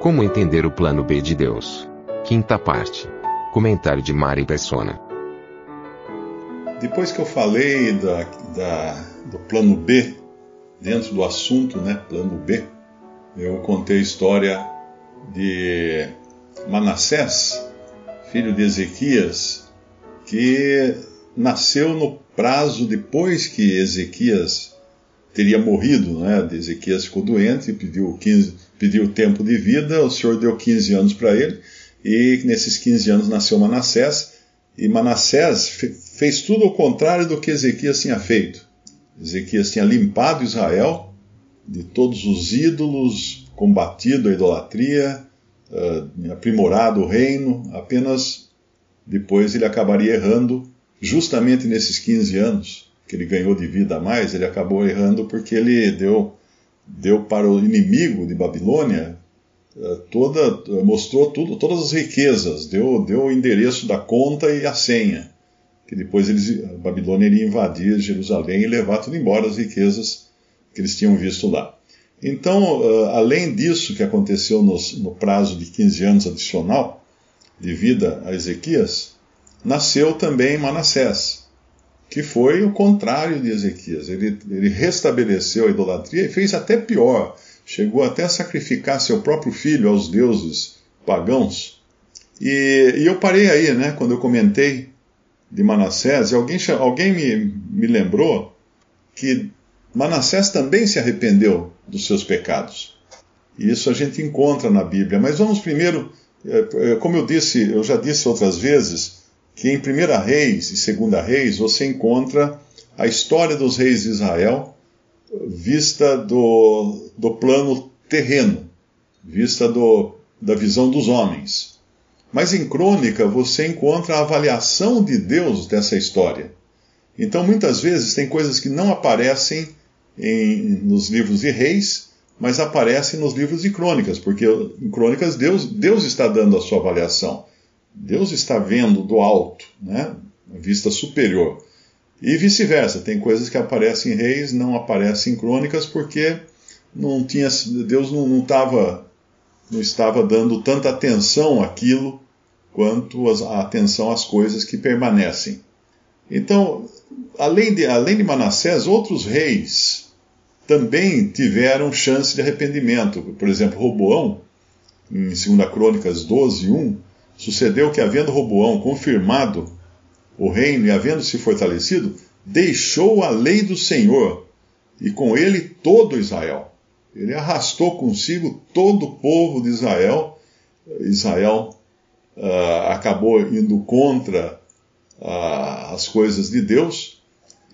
Como entender o plano B de Deus? Quinta parte. Comentário de Mari Persona. Depois que eu falei da, da, do plano B, dentro do assunto, né, plano B, eu contei a história de Manassés, filho de Ezequias, que nasceu no prazo depois que Ezequias teria morrido, né? Ezequias ficou doente, pediu 15, pediu tempo de vida, o Senhor deu 15 anos para ele, e nesses 15 anos nasceu Manassés, e Manassés fez tudo ao contrário do que Ezequias tinha feito. Ezequias tinha limpado Israel de todos os ídolos, combatido a idolatria, uh, aprimorado o reino, apenas depois ele acabaria errando, justamente nesses 15 anos que ele ganhou de vida a mais, ele acabou errando porque ele deu, deu para o inimigo de Babilônia uh, toda, mostrou tudo, todas as riquezas, deu, deu o endereço da conta e a senha que depois eles, a Babilônia iria invadir Jerusalém e levar tudo embora, as riquezas que eles tinham visto lá. Então, uh, além disso que aconteceu no prazo de 15 anos adicional de vida a Ezequias, nasceu também Manassés, que foi o contrário de Ezequias. Ele, ele restabeleceu a idolatria e fez até pior. Chegou até a sacrificar seu próprio filho aos deuses pagãos. E, e eu parei aí, né, quando eu comentei de Manassés, e alguém, alguém me, me lembrou que Manassés também se arrependeu dos seus pecados. E isso a gente encontra na Bíblia. Mas vamos primeiro, é, é, como eu disse, eu já disse outras vezes, que em 1 Reis e 2 Reis você encontra a história dos reis de Israel vista do, do plano terreno, vista do, da visão dos homens. Mas em crônica você encontra a avaliação de Deus dessa história. Então muitas vezes tem coisas que não aparecem em, nos livros de reis, mas aparecem nos livros de crônicas, porque em crônicas Deus, Deus está dando a sua avaliação. Deus está vendo do alto, né? Vista superior. E vice-versa, tem coisas que aparecem em reis, não aparecem em crônicas, porque não tinha, Deus não, não, tava, não estava dando tanta atenção àquilo quanto a atenção às coisas que permanecem. Então, além de, além de Manassés, outros reis também tiveram chance de arrependimento. Por exemplo, Roboão, em 2 Crônicas 12, 1, sucedeu que, havendo Roboão confirmado o reino e havendo se fortalecido, deixou a lei do Senhor e com ele todo Israel. Ele arrastou consigo todo o povo de Israel. Israel uh, acabou indo contra uh, as coisas de Deus.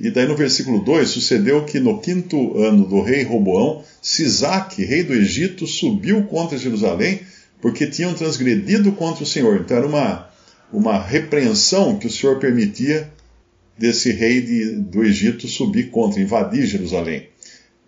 E daí no versículo 2, sucedeu que no quinto ano do rei Roboão, Sisaque, rei do Egito, subiu contra Jerusalém, porque tinham transgredido contra o Senhor. Então era uma, uma repreensão que o Senhor permitia desse rei de, do Egito subir contra, invadir Jerusalém.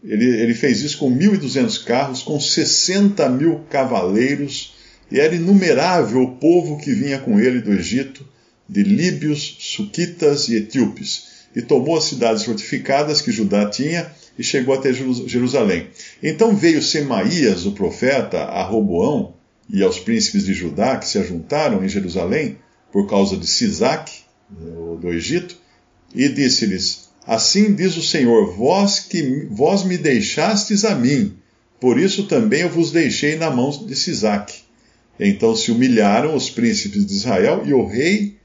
Ele, ele fez isso com 1.200 carros, com 60 mil cavaleiros, e era inumerável o povo que vinha com ele do Egito, de líbios, suquitas e etíopes, e tomou as cidades fortificadas que Judá tinha e chegou até Jerusalém. Então veio Semaías, o profeta, a Roboão e aos príncipes de Judá que se ajuntaram em Jerusalém por causa de Sisac, do Egito, e disse-lhes: Assim diz o Senhor, vós que vós me deixastes a mim, por isso também eu vos deixei na mão de Sisac. Então se humilharam os príncipes de Israel e o rei,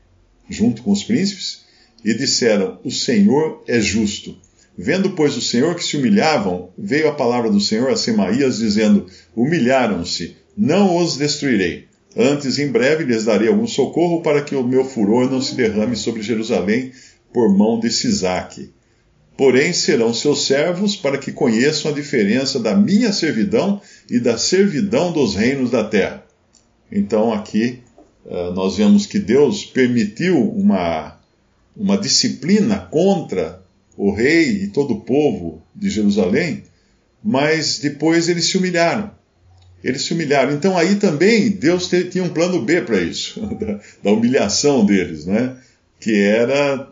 junto com os príncipes, e disseram: O Senhor é justo. Vendo, pois, o Senhor que se humilhavam, veio a palavra do Senhor a Semaías, dizendo: Humilharam-se, não os destruirei. Antes, em breve, lhes darei algum socorro para que o meu furor não se derrame sobre Jerusalém por mão de Sisaque. porém serão seus servos para que conheçam a diferença da minha servidão e da servidão dos reinos da terra. Então aqui uh, nós vemos que Deus permitiu uma, uma disciplina contra o rei e todo o povo de Jerusalém, mas depois eles se humilharam. Eles se humilharam. Então aí também Deus tinha um plano B para isso, da, da humilhação deles, né? que era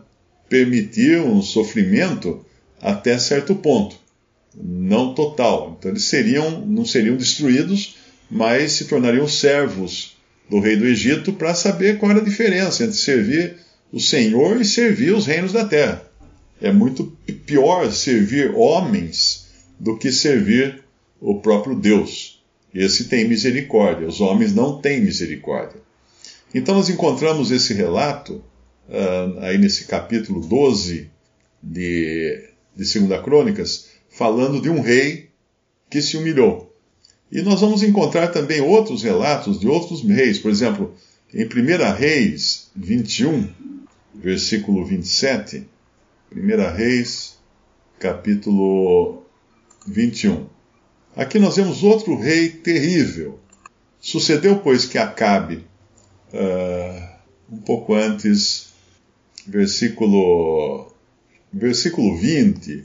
permitir um sofrimento até certo ponto, não total. Então eles seriam, não seriam destruídos, mas se tornariam servos do rei do Egito para saber qual era a diferença entre servir o Senhor e servir os reinos da terra. É muito pior servir homens do que servir o próprio Deus. Esse tem misericórdia, os homens não têm misericórdia. Então nós encontramos esse relato uh, aí nesse capítulo 12 de, de 2 Crônicas, falando de um rei que se humilhou. E nós vamos encontrar também outros relatos de outros reis. Por exemplo, em 1 Reis 21, versículo 27. 1 Reis, capítulo 21. Aqui nós vemos outro rei terrível. Sucedeu, pois, que Acabe, uh, um pouco antes versículo, versículo 20,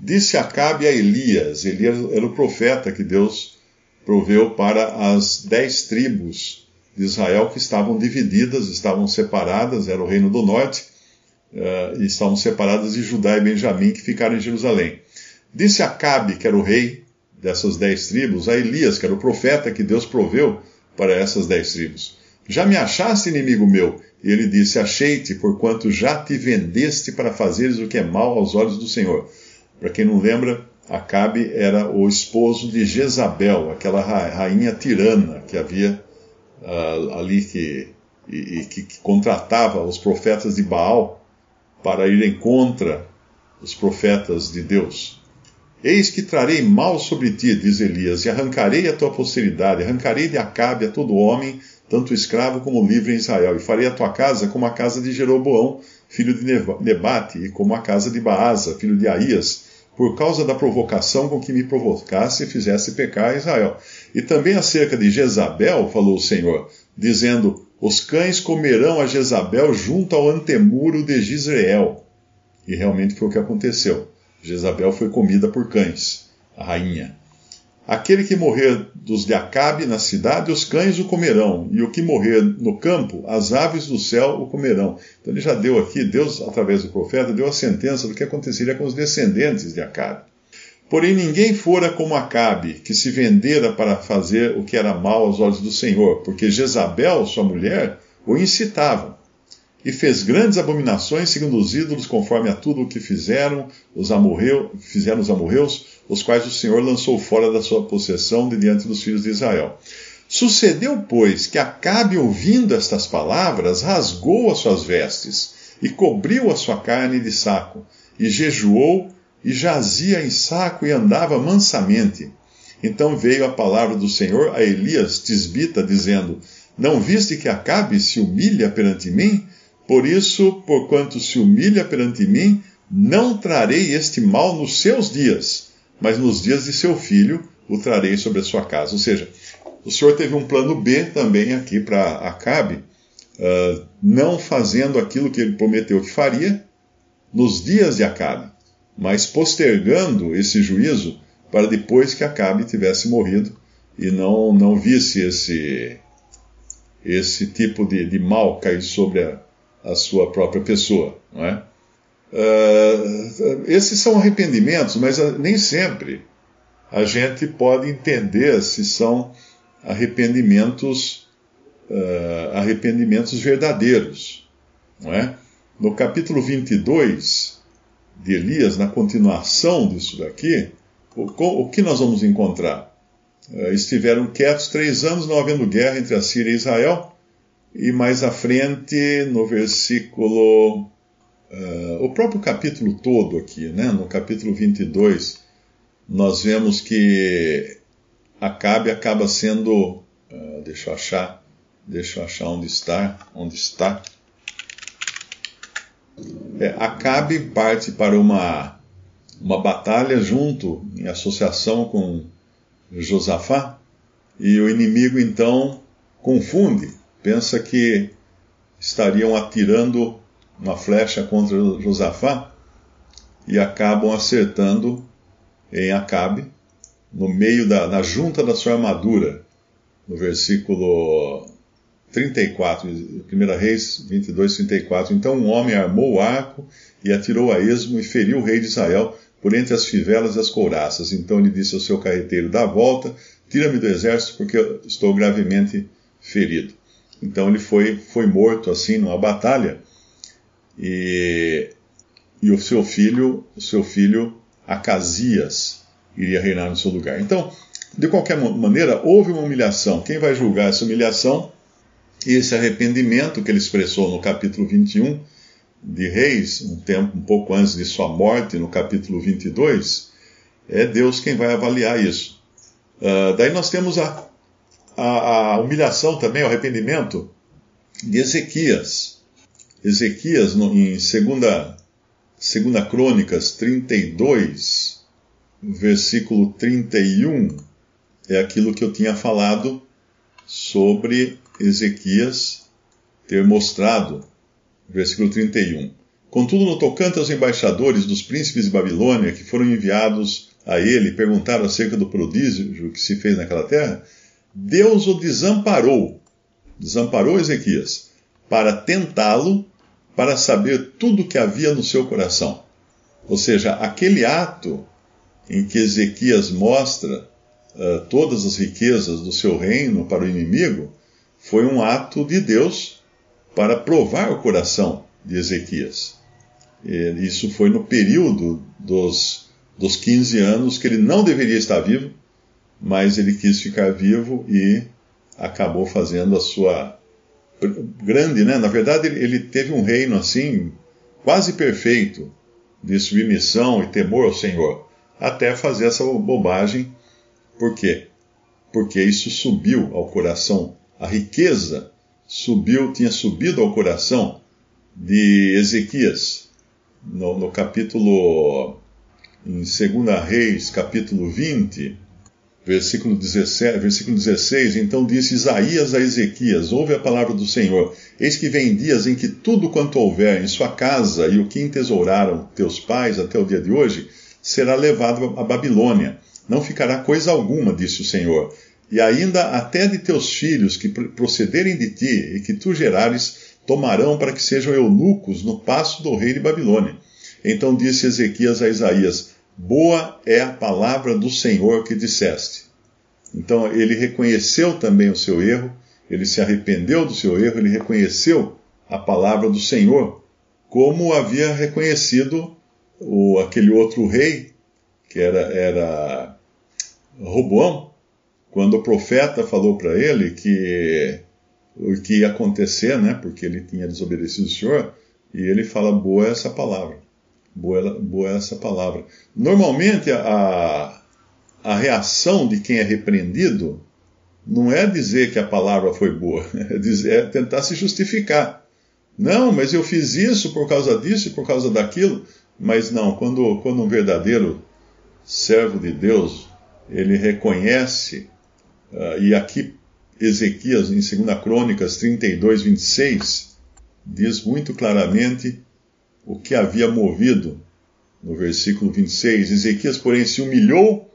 disse Acabe a Elias, Elias era o profeta que Deus proveu para as dez tribos de Israel que estavam divididas, estavam separadas, era o reino do norte, uh, e estavam separadas de Judá e Benjamim, que ficaram em Jerusalém. Disse Acabe, que era o rei dessas dez tribos, a Elias, que era o profeta que Deus proveu para essas dez tribos: Já me achaste, inimigo meu, e ele disse: Achei-te, porquanto já te vendeste para fazeres o que é mal aos olhos do Senhor. Para quem não lembra, Acabe era o esposo de Jezabel, aquela rainha tirana que havia uh, ali que, e, e que, que contratava os profetas de Baal para irem contra os profetas de Deus. Eis que trarei mal sobre ti, diz Elias, e arrancarei a tua posteridade, arrancarei de Acabe a todo homem tanto escravo como livre em Israel, e farei a tua casa como a casa de Jeroboão, filho de Nebate, e como a casa de Baasa, filho de Aías, por causa da provocação com que me provocasse e fizesse pecar Israel. E também acerca de Jezabel, falou o Senhor, dizendo: Os cães comerão a Jezabel junto ao antemuro de Gisrael. E realmente foi o que aconteceu. Jezabel foi comida por cães, a rainha. Aquele que morrer dos de Acabe na cidade, os cães o comerão, e o que morrer no campo, as aves do céu o comerão. Então ele já deu aqui, Deus, através do profeta, deu a sentença do que aconteceria com os descendentes de Acabe. Porém, ninguém fora como Acabe, que se vendera para fazer o que era mal aos olhos do Senhor, porque Jezabel, sua mulher, o incitava. E fez grandes abominações segundo os ídolos, conforme a tudo o que fizeram os amorreu, fizeram os amorreus, os quais o Senhor lançou fora da sua possessão de diante dos filhos de Israel. Sucedeu, pois, que Acabe, ouvindo estas palavras, rasgou as suas vestes e cobriu a sua carne de saco, e jejuou e jazia em saco e andava mansamente. Então veio a palavra do Senhor a Elias Tisbita, dizendo: Não viste que Acabe se humilha perante mim? Por isso, porquanto se humilha perante mim, não trarei este mal nos seus dias mas nos dias de seu filho o trarei sobre a sua casa. Ou seja, o Senhor teve um plano B também aqui para Acabe, uh, não fazendo aquilo que ele prometeu que faria nos dias de Acabe, mas postergando esse juízo para depois que Acabe tivesse morrido e não, não visse esse, esse tipo de, de mal cair sobre a, a sua própria pessoa, não é? Uh, esses são arrependimentos, mas uh, nem sempre a gente pode entender se são arrependimentos uh, arrependimentos verdadeiros, não é? No capítulo 22 de Elias, na continuação disso daqui, o, o que nós vamos encontrar? estiveram quietos três anos, não havendo guerra entre a Síria e Israel, e mais à frente, no versículo Uh, o próprio capítulo todo aqui, né, no capítulo 22, nós vemos que Acabe acaba sendo, uh, deixa eu achar, deixa eu achar onde está, onde está. É, Acabe parte para uma, uma batalha junto, em associação com Josafá, e o inimigo então confunde, pensa que estariam atirando uma flecha contra Josafá e acabam acertando em Acabe, no meio da na junta da sua armadura, no versículo 34, 1 Reis 22, 34. Então um homem armou o arco e atirou a esmo e feriu o rei de Israel por entre as fivelas e as couraças. Então ele disse ao seu carreteiro: Dá a volta, tira-me do exército, porque estou gravemente ferido. Então ele foi, foi morto assim numa batalha e, e o seu filho, o seu filho Acasias, iria reinar no seu lugar. Então, de qualquer maneira, houve uma humilhação. Quem vai julgar essa humilhação e esse arrependimento que ele expressou no capítulo 21 de Reis, um tempo um pouco antes de sua morte, no capítulo 22, é Deus quem vai avaliar isso. Uh, daí nós temos a, a, a, humilhação também, o arrependimento de Ezequias. Ezequias, no, em 2 segunda, segunda Crônicas 32, versículo 31, é aquilo que eu tinha falado sobre Ezequias ter mostrado, versículo 31. Contudo, no tocante aos embaixadores dos príncipes de Babilônia que foram enviados a ele perguntaram acerca do prodígio que se fez naquela terra, Deus o desamparou, desamparou Ezequias, para tentá-lo, para saber tudo o que havia no seu coração. Ou seja, aquele ato em que Ezequias mostra uh, todas as riquezas do seu reino para o inimigo, foi um ato de Deus para provar o coração de Ezequias. E isso foi no período dos, dos 15 anos que ele não deveria estar vivo, mas ele quis ficar vivo e acabou fazendo a sua grande, né? Na verdade, ele teve um reino assim quase perfeito de submissão e temor ao Senhor, até fazer essa bobagem. Por quê? Porque isso subiu ao coração, a riqueza subiu, tinha subido ao coração de Ezequias, no, no capítulo, em 2 Reis, capítulo 20, Versículo 17, versículo 16: Então disse Isaías a Ezequias: Ouve a palavra do Senhor. Eis que vem dias em que tudo quanto houver em sua casa e o que entesouraram teus pais até o dia de hoje será levado à Babilônia. Não ficará coisa alguma, disse o Senhor. E ainda até de teus filhos que procederem de ti e que tu gerares, tomarão para que sejam eunucos no passo do rei de Babilônia. Então disse Ezequias a Isaías: Boa é a palavra do Senhor que disseste. Então ele reconheceu também o seu erro, ele se arrependeu do seu erro, ele reconheceu a palavra do Senhor, como havia reconhecido o, aquele outro rei, que era, era Roboão, quando o profeta falou para ele que o que ia acontecer, né, porque ele tinha desobedecido o Senhor, e ele fala: boa é essa palavra. Boa, boa essa palavra. Normalmente, a, a reação de quem é repreendido não é dizer que a palavra foi boa, é, dizer, é tentar se justificar. Não, mas eu fiz isso por causa disso e por causa daquilo. Mas não, quando, quando um verdadeiro servo de Deus, ele reconhece, uh, e aqui Ezequias, em 2 Crônicas 32, 26, diz muito claramente o que havia movido, no versículo 26, Ezequias, porém, se humilhou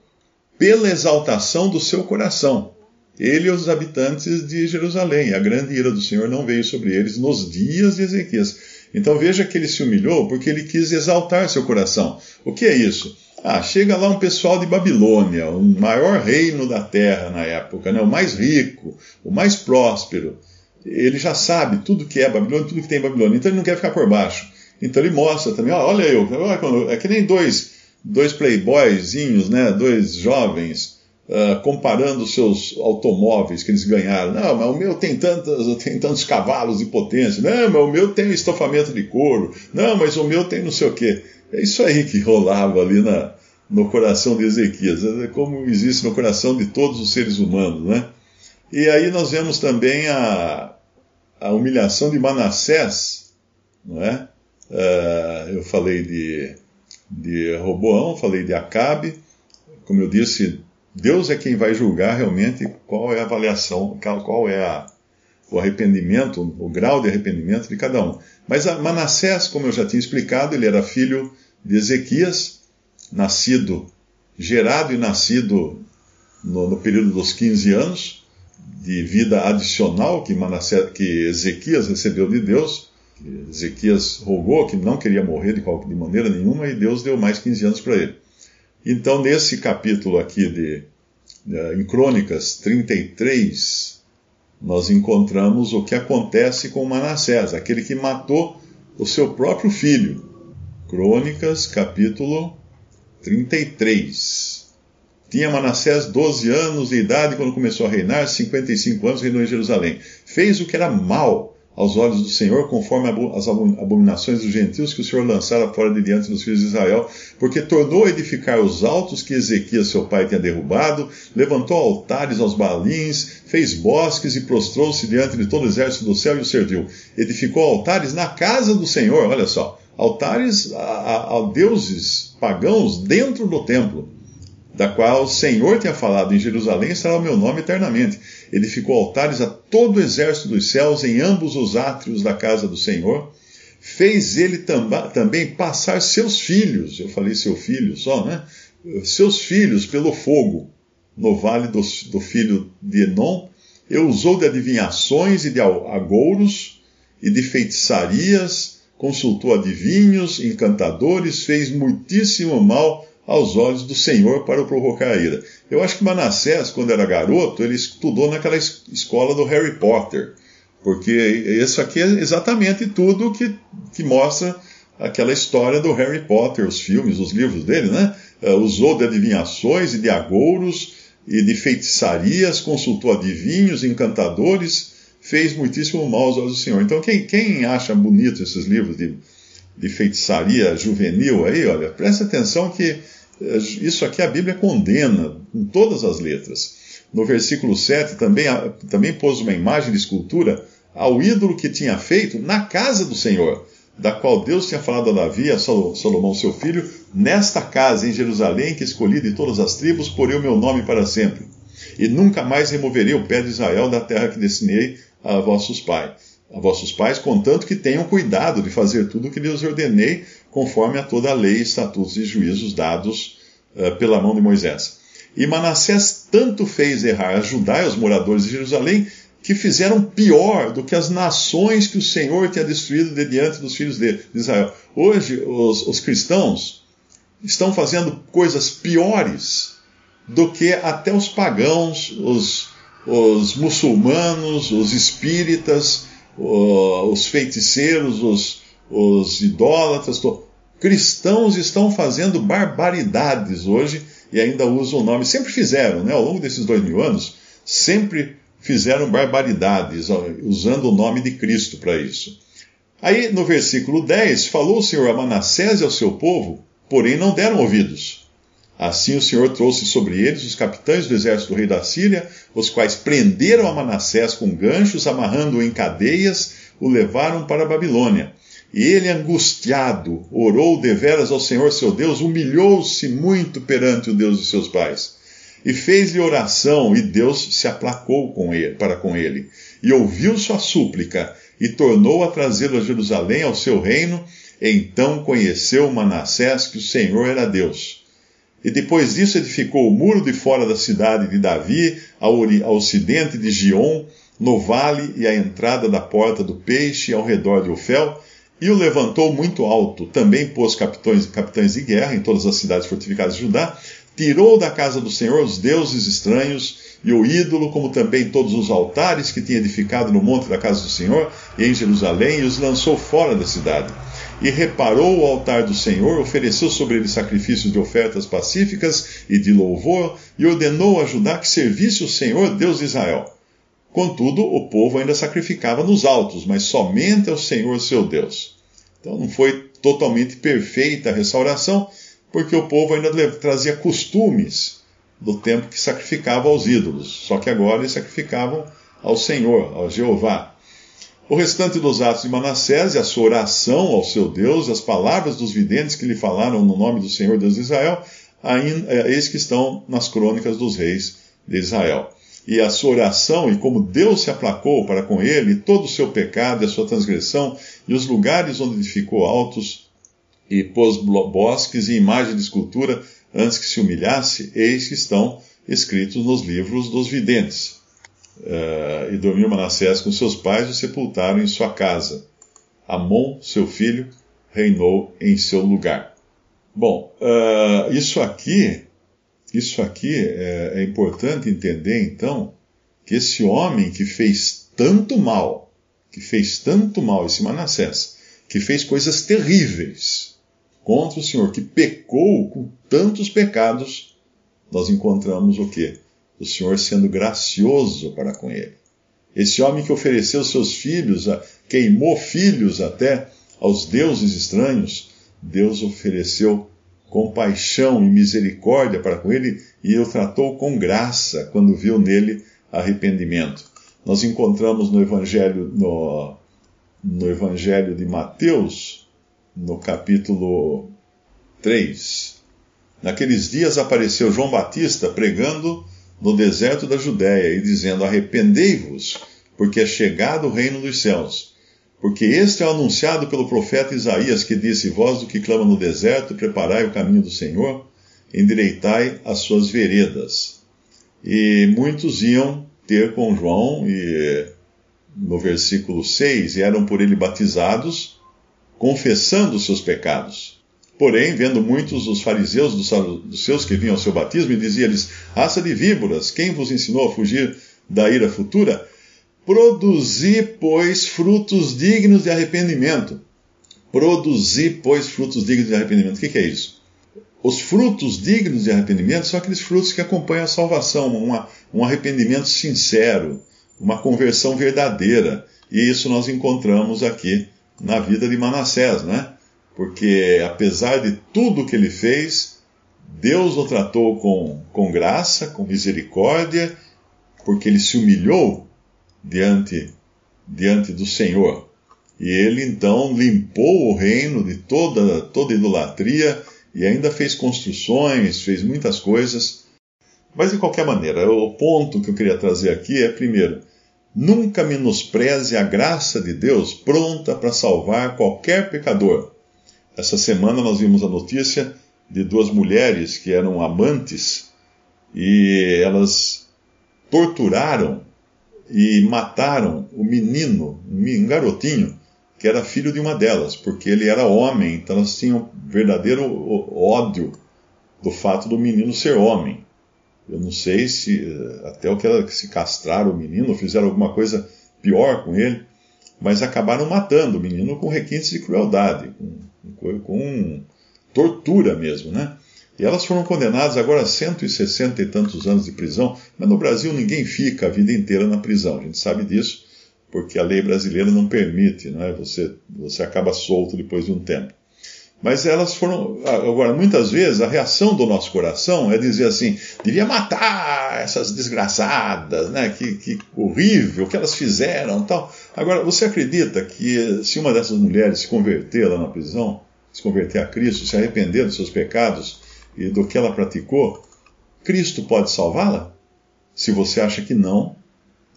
pela exaltação do seu coração. Ele e os habitantes de Jerusalém. A grande ira do Senhor não veio sobre eles nos dias de Ezequias. Então veja que ele se humilhou porque ele quis exaltar seu coração. O que é isso? Ah, chega lá um pessoal de Babilônia, o maior reino da terra na época, né? o mais rico, o mais próspero. Ele já sabe tudo que é Babilônia, tudo que tem Babilônia, então ele não quer ficar por baixo. Então ele mostra também, ó, olha eu, é que nem dois, dois playboyzinhos, né, dois jovens, uh, comparando seus automóveis que eles ganharam. Não, mas o meu tem, tantas, tem tantos cavalos de potência. Não, mas o meu tem estofamento de couro. Não, mas o meu tem não sei o quê. É isso aí que rolava ali na, no coração de Ezequias, é como existe no coração de todos os seres humanos, né? E aí nós vemos também a, a humilhação de Manassés, não é? Uh, eu falei de de Roboão, falei de Acabe. Como eu disse, Deus é quem vai julgar realmente qual é a avaliação, qual é a, o arrependimento, o grau de arrependimento de cada um. Mas Manassés, como eu já tinha explicado, ele era filho de Ezequias, nascido, gerado e nascido no, no período dos 15 anos de vida adicional que, Manassés, que Ezequias recebeu de Deus. Ezequias rogou que não queria morrer de, qualquer, de maneira nenhuma e Deus deu mais 15 anos para ele. Então, nesse capítulo aqui de, de, em Crônicas 33, nós encontramos o que acontece com Manassés, aquele que matou o seu próprio filho. Crônicas, capítulo 33. Tinha Manassés 12 anos de idade quando começou a reinar, 55 anos reinou em Jerusalém. Fez o que era mal aos olhos do Senhor, conforme as abominações dos gentios que o Senhor lançara fora de diante dos filhos de Israel, porque tornou a edificar os altos que Ezequias seu pai tinha derrubado, levantou altares aos balins, fez bosques e prostrou-se diante de todo o exército do céu e o serviu. Edificou altares na casa do Senhor, olha só, altares a, a, a deuses pagãos dentro do templo da qual o Senhor tinha falado em Jerusalém será o meu nome eternamente. Edificou altares a todo o exército dos céus em ambos os átrios da casa do Senhor. Fez ele também passar seus filhos, eu falei seu filho só, né? Seus filhos pelo fogo no vale do, do filho de Enom. E usou de adivinhações e de agouros e de feitiçarias, consultou adivinhos, encantadores, fez muitíssimo mal aos olhos do Senhor para o provocar a ira. Eu acho que Manassés, quando era garoto, ele estudou naquela escola do Harry Potter, porque isso aqui é exatamente tudo que, que mostra aquela história do Harry Potter, os filmes, os livros dele, né? Uh, usou de adivinhações e de agouros e de feitiçarias, consultou adivinhos, encantadores, fez muitíssimo mal aos olhos do Senhor. Então, quem, quem acha bonito esses livros de, de feitiçaria juvenil aí, olha, presta atenção que isso aqui a Bíblia condena com todas as letras. No versículo 7 também, também pôs uma imagem de escultura ao ídolo que tinha feito na casa do Senhor, da qual Deus tinha falado a Davi, a Salomão seu filho, nesta casa em Jerusalém que escolhi de todas as tribos, porei o meu nome para sempre. E nunca mais removerei o pé de Israel da terra que destinei a vossos pais, a vossos pais, contanto que tenham cuidado de fazer tudo o que lhes ordenei conforme a toda a lei, estatutos e juízos dados uh, pela mão de Moisés. E Manassés tanto fez errar a Judá e os moradores de Jerusalém, que fizeram pior do que as nações que o Senhor tinha destruído de diante dos filhos de Israel. Hoje, os, os cristãos estão fazendo coisas piores do que até os pagãos, os, os muçulmanos, os espíritas, os feiticeiros, os, os idólatras, cristãos estão fazendo barbaridades hoje e ainda usam o nome, sempre fizeram, né, ao longo desses dois mil anos, sempre fizeram barbaridades, usando o nome de Cristo para isso. Aí no versículo 10, falou o Senhor a Manassés e ao seu povo, porém não deram ouvidos. Assim o Senhor trouxe sobre eles os capitães do exército do rei da Síria, os quais prenderam a Manassés com ganchos, amarrando-o em cadeias, o levaram para a Babilônia. E ele, angustiado, orou deveras ao Senhor seu Deus, humilhou-se muito perante o Deus de seus pais. E fez-lhe oração, e Deus se aplacou com ele, para com ele, e ouviu sua súplica, e tornou a trazê-lo a Jerusalém, ao seu reino. Então conheceu Manassés que o Senhor era Deus. E depois disso edificou o muro de fora da cidade de Davi, ao, ocidente de Gion, no vale e à entrada da porta do peixe, ao redor de Ofel, e o levantou muito alto. Também pôs capitães, capitães de guerra em todas as cidades fortificadas de Judá, tirou da casa do Senhor os deuses estranhos e o ídolo, como também todos os altares que tinha edificado no monte da casa do Senhor e em Jerusalém, e os lançou fora da cidade. E reparou o altar do Senhor, ofereceu sobre ele sacrifícios de ofertas pacíficas e de louvor, e ordenou a Judá que servisse o Senhor, Deus de Israel. Contudo, o povo ainda sacrificava nos altos, mas somente ao Senhor seu Deus. Então não foi totalmente perfeita a restauração, porque o povo ainda trazia costumes do tempo que sacrificava aos ídolos. Só que agora eles sacrificavam ao Senhor, ao Jeová. O restante dos atos de Manassés e a sua oração ao seu Deus, as palavras dos videntes que lhe falaram no nome do Senhor Deus de Israel, ainda, é, eis que estão nas crônicas dos reis de Israel. E a sua oração, e como Deus se aplacou para com ele, todo o seu pecado e a sua transgressão, e os lugares onde edificou altos, e pôs bosques e imagem de escultura, antes que se humilhasse, eis que estão escritos nos livros dos videntes. Uh, e dormiu Manassés com seus pais e o sepultaram em sua casa. Amon, seu filho, reinou em seu lugar. Bom, uh, isso aqui, isso aqui é, é importante entender então que esse homem que fez tanto mal, que fez tanto mal, esse Manassés, que fez coisas terríveis contra o Senhor, que pecou com tantos pecados, nós encontramos o quê? o Senhor sendo gracioso para com ele. Esse homem que ofereceu seus filhos, queimou filhos até aos deuses estranhos, Deus ofereceu compaixão e misericórdia para com ele e o tratou com graça quando viu nele arrependimento. Nós encontramos no Evangelho, no, no Evangelho de Mateus, no capítulo 3. Naqueles dias apareceu João Batista pregando no deserto da Judéia e dizendo: Arrependei-vos, porque é chegado o reino dos céus. Porque este é anunciado pelo profeta Isaías, que disse: Vós do que clama no deserto, preparai o caminho do Senhor, endireitai as suas veredas. E muitos iam ter com João, e no versículo 6, e eram por ele batizados, confessando os seus pecados. Porém, vendo muitos dos fariseus dos seus que vinham ao seu batismo, dizia-lhes: Raça de víboras, quem vos ensinou a fugir da ira futura? Produzi, pois, frutos dignos de arrependimento. Produzi, pois, frutos dignos de arrependimento. O que, é isso? Os frutos dignos de arrependimento são aqueles frutos que acompanham a salvação, uma, um arrependimento sincero, uma conversão verdadeira. E isso nós encontramos aqui na vida de Manassés, né? porque apesar de tudo que ele fez, Deus o tratou com, com graça, com misericórdia, porque ele se humilhou diante, diante do Senhor. E ele então limpou o reino de toda, toda idolatria e ainda fez construções, fez muitas coisas. Mas de qualquer maneira, o ponto que eu queria trazer aqui é, primeiro, nunca menospreze a graça de Deus pronta para salvar qualquer pecador. Essa semana nós vimos a notícia de duas mulheres que eram amantes e elas torturaram e mataram o menino, um garotinho, que era filho de uma delas, porque ele era homem, então elas tinham verdadeiro ódio do fato do menino ser homem. Eu não sei se até o que era se castraram o menino, fizeram alguma coisa pior com ele, mas acabaram matando o menino com requintes de crueldade, com com tortura mesmo, né? E elas foram condenadas agora a 160 e tantos anos de prisão, mas no Brasil ninguém fica a vida inteira na prisão, a gente sabe disso, porque a lei brasileira não permite, né? Você, você acaba solto depois de um tempo. Mas elas foram. Agora, muitas vezes a reação do nosso coração é dizer assim: devia matar essas desgraçadas, né? Que, que horrível, o que elas fizeram tal. Agora, você acredita que se uma dessas mulheres se converter lá na prisão, se converter a Cristo, se arrepender dos seus pecados e do que ela praticou, Cristo pode salvá-la? Se você acha que não,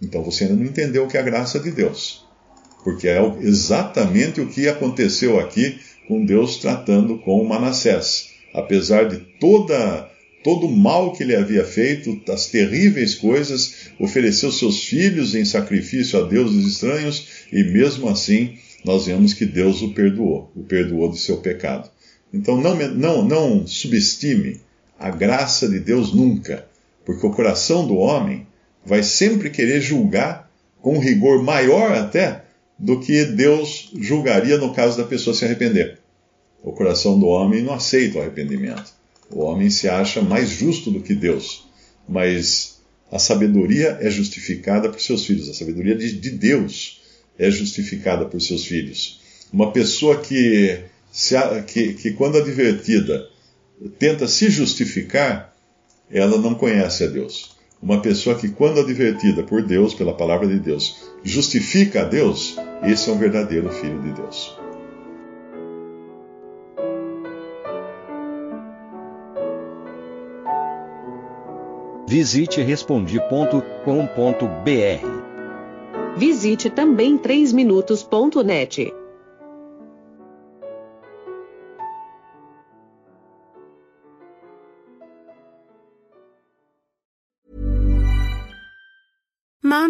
então você ainda não entendeu o que é a graça de Deus. Porque é exatamente o que aconteceu aqui com Deus tratando com Manassés. Apesar de toda todo o mal que ele havia feito, as terríveis coisas, ofereceu seus filhos em sacrifício a deuses estranhos e mesmo assim nós vemos que Deus o perdoou, o perdoou do seu pecado. Então não, não, não subestime a graça de Deus nunca, porque o coração do homem vai sempre querer julgar com um rigor maior até do que Deus julgaria no caso da pessoa se arrepender. O coração do homem não aceita o arrependimento. O homem se acha mais justo do que Deus, mas a sabedoria é justificada por seus filhos, a sabedoria de, de Deus é justificada por seus filhos. Uma pessoa que, se, que, que, quando advertida, tenta se justificar, ela não conhece a Deus. Uma pessoa que, quando advertida por Deus, pela palavra de Deus, justifica a Deus, esse é um verdadeiro filho de Deus. Visite respondi.com.br. Visite também 3minutos.net.